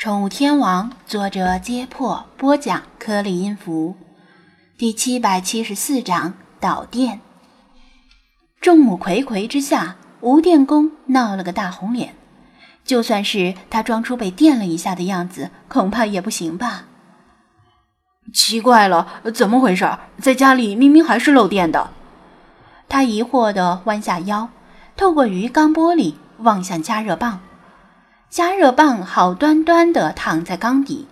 宠物天王，作者：揭破，播讲：颗粒音符，第七百七十四章导电。众目睽睽之下，吴电工闹了个大红脸。就算是他装出被电了一下的样子，恐怕也不行吧？奇怪了，怎么回事？在家里明明还是漏电的。他疑惑地弯下腰，透过鱼缸玻璃望向加热棒。加热棒好端端地躺在缸底，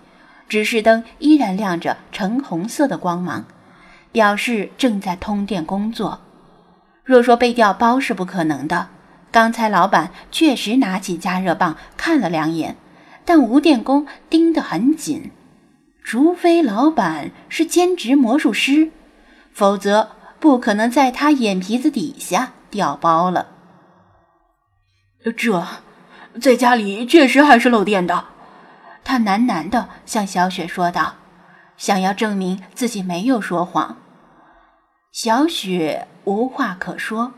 指示灯依然亮着橙红色的光芒，表示正在通电工作。若说被调包是不可能的，刚才老板确实拿起加热棒看了两眼，但吴电工盯得很紧，除非老板是兼职魔术师，否则不可能在他眼皮子底下调包了。这。在家里确实还是漏电的，他喃喃地向小雪说道，想要证明自己没有说谎。小雪无话可说，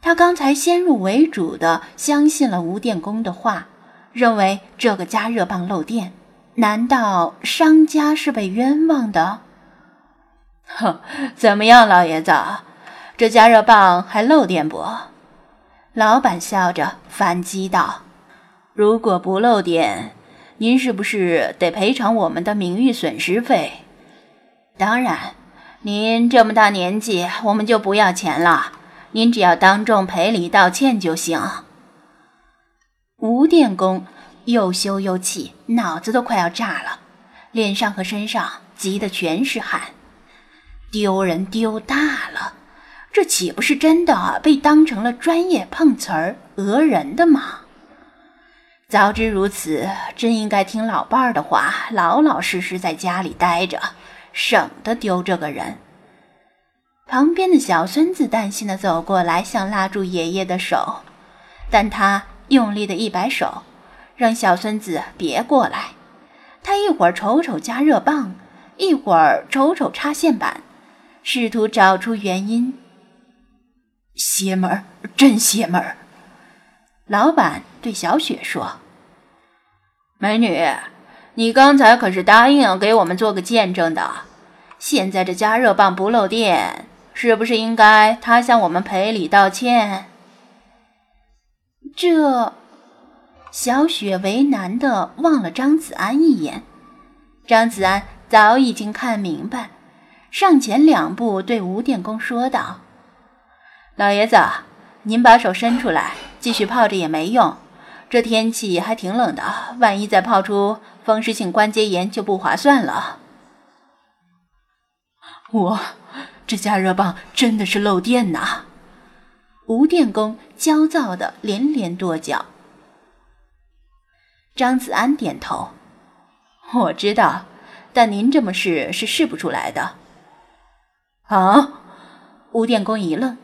她刚才先入为主的相信了吴电工的话，认为这个加热棒漏电，难道商家是被冤枉的？哼，怎么样，老爷子，这加热棒还漏电不？老板笑着反击道。如果不漏电，您是不是得赔偿我们的名誉损失费？当然，您这么大年纪，我们就不要钱了。您只要当众赔礼道歉就行。吴电工又羞又气，脑子都快要炸了，脸上和身上急得全是汗，丢人丢大了！这岂不是真的被当成了专业碰瓷儿讹人的吗？早知如此，真应该听老伴儿的话，老老实实在家里待着，省得丢这个人。旁边的小孙子担心的走过来，想拉住爷爷的手，但他用力的一摆手，让小孙子别过来。他一会儿瞅瞅加热棒，一会儿瞅瞅插线板，试图找出原因。邪门儿，真邪门儿！老板对小雪说：“美女，你刚才可是答应给我们做个见证的。现在这加热棒不漏电，是不是应该他向我们赔礼道歉？”这，小雪为难的望了张子安一眼。张子安早已经看明白，上前两步对吴电工说道：“老爷子，您把手伸出来。”继续泡着也没用，这天气还挺冷的，万一再泡出风湿性关节炎就不划算了。我这加热棒真的是漏电呐！吴电工焦躁的连连跺脚。张子安点头，我知道，但您这么试是试不出来的。啊！吴电工一愣，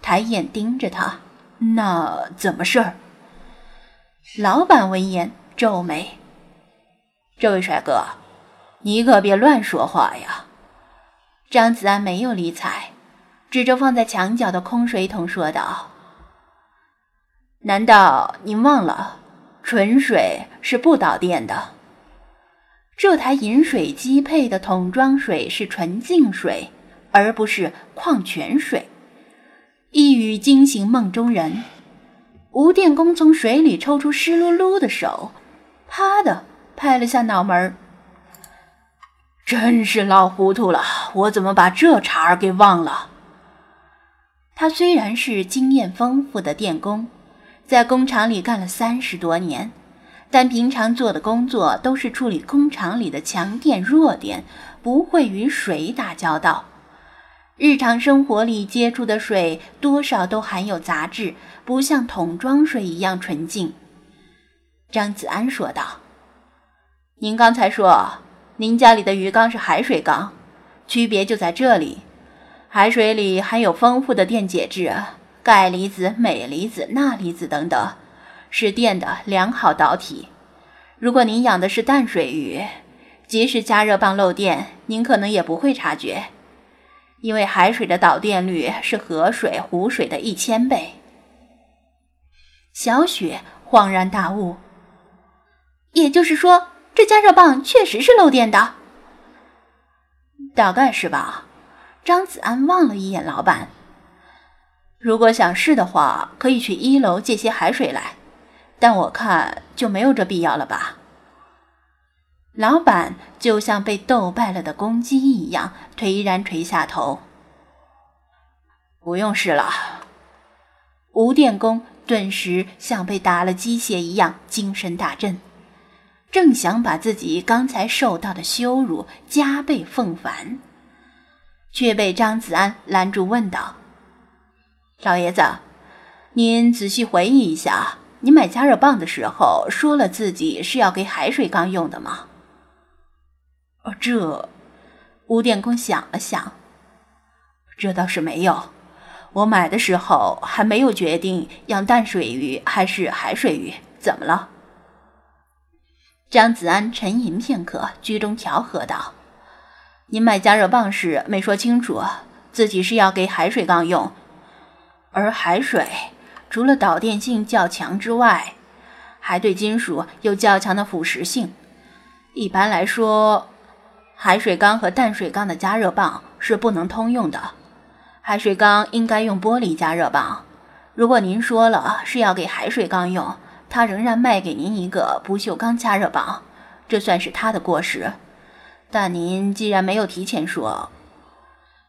抬眼盯着他。那怎么事儿？老板闻言皱眉：“这位帅哥，你可别乱说话呀！”张子安没有理睬，指着放在墙角的空水桶说道：“难道您忘了，纯水是不导电的？这台饮水机配的桶装水是纯净水，而不是矿泉水。”惊醒梦中人，吴电工从水里抽出湿漉漉的手，啪的拍了下脑门儿。真是老糊涂了，我怎么把这茬儿给忘了？他虽然是经验丰富的电工，在工厂里干了三十多年，但平常做的工作都是处理工厂里的强电弱电，不会与水打交道。日常生活里接触的水多少都含有杂质，不像桶装水一样纯净。张子安说道：“您刚才说您家里的鱼缸是海水缸，区别就在这里。海水里含有丰富的电解质，钙离子、镁离子、钠离子等等，是电的良好导体。如果您养的是淡水鱼，即使加热棒漏电，您可能也不会察觉。”因为海水的导电率是河水、湖水的一千倍。小雪恍然大悟，也就是说，这加热棒确实是漏电的。大概是吧。张子安望了一眼老板。如果想试的话，可以去一楼借些海水来，但我看就没有这必要了吧。老板就像被斗败了的公鸡一样，颓然垂下头。不用试了。吴电工顿时像被打了鸡血一样，精神大振，正想把自己刚才受到的羞辱加倍奉还，却被张子安拦住，问道：“老爷子，您仔细回忆一下，您买加热棒的时候说了自己是要给海水缸用的吗？”这，吴电工想了想，这倒是没有。我买的时候还没有决定养淡水鱼还是海水鱼。怎么了？张子安沉吟片刻，居中调和道：“您买加热棒时没说清楚，自己是要给海水缸用，而海水除了导电性较强之外，还对金属有较强的腐蚀性。一般来说。”海水缸和淡水缸的加热棒是不能通用的，海水缸应该用玻璃加热棒。如果您说了是要给海水缸用，他仍然卖给您一个不锈钢加热棒，这算是他的过失。但您既然没有提前说，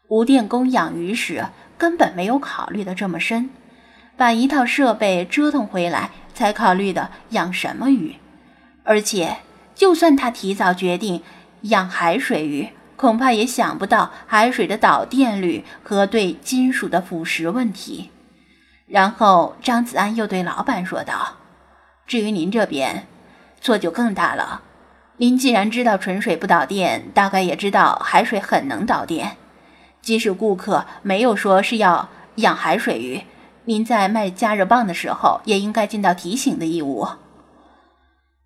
吴电工养鱼时根本没有考虑的这么深，把一套设备折腾回来才考虑的养什么鱼，而且就算他提早决定。养海水鱼，恐怕也想不到海水的导电率和对金属的腐蚀问题。然后张子安又对老板说道：“至于您这边，错就更大了。您既然知道纯水不导电，大概也知道海水很能导电。即使顾客没有说是要养海水鱼，您在卖加热棒的时候，也应该尽到提醒的义务。”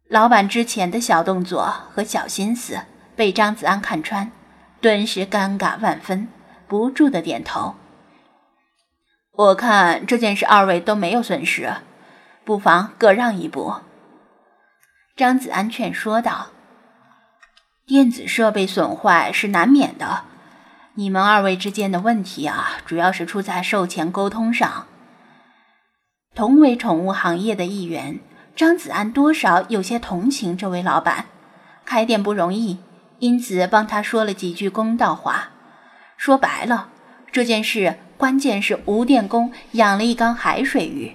老板之前的小动作和小心思。被张子安看穿，顿时尴尬万分，不住的点头。我看这件事二位都没有损失，不妨各让一步。张子安劝说道：“电子设备损坏是难免的，你们二位之间的问题啊，主要是出在售前沟通上。”同为宠物行业的一员，张子安多少有些同情这位老板，开店不容易。因此，帮他说了几句公道话。说白了，这件事关键是吴电工养了一缸海水鱼。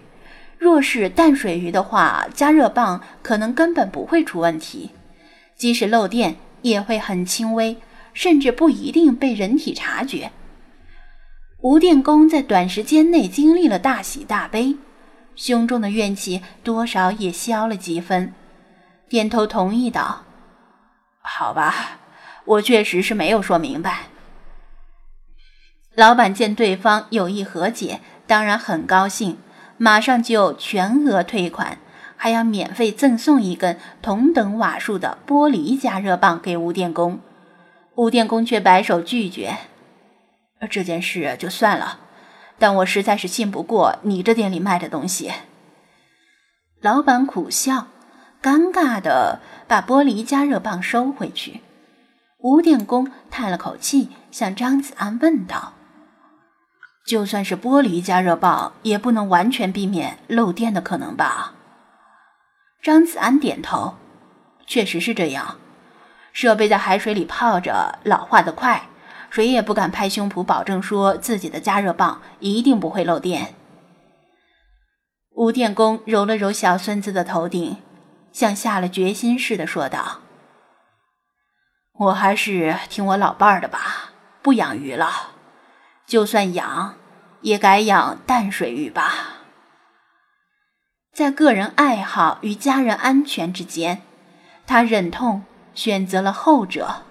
若是淡水鱼的话，加热棒可能根本不会出问题，即使漏电也会很轻微，甚至不一定被人体察觉。吴电工在短时间内经历了大喜大悲，胸中的怨气多少也消了几分，点头同意道。好吧，我确实是没有说明白。老板见对方有意和解，当然很高兴，马上就全额退款，还要免费赠送一根同等瓦数的玻璃加热棒给吴电工。吴电工却摆手拒绝，这件事就算了，但我实在是信不过你这店里卖的东西。老板苦笑。尴尬的把玻璃加热棒收回去，吴电工叹了口气，向张子安问道：“就算是玻璃加热棒，也不能完全避免漏电的可能吧？”张子安点头：“确实是这样，设备在海水里泡着，老化的快，谁也不敢拍胸脯保证说自己的加热棒一定不会漏电。”吴电工揉了揉小孙子的头顶。像下了决心似的说道：“我还是听我老伴儿的吧，不养鱼了。就算养，也改养淡水鱼吧。在个人爱好与家人安全之间，他忍痛选择了后者。”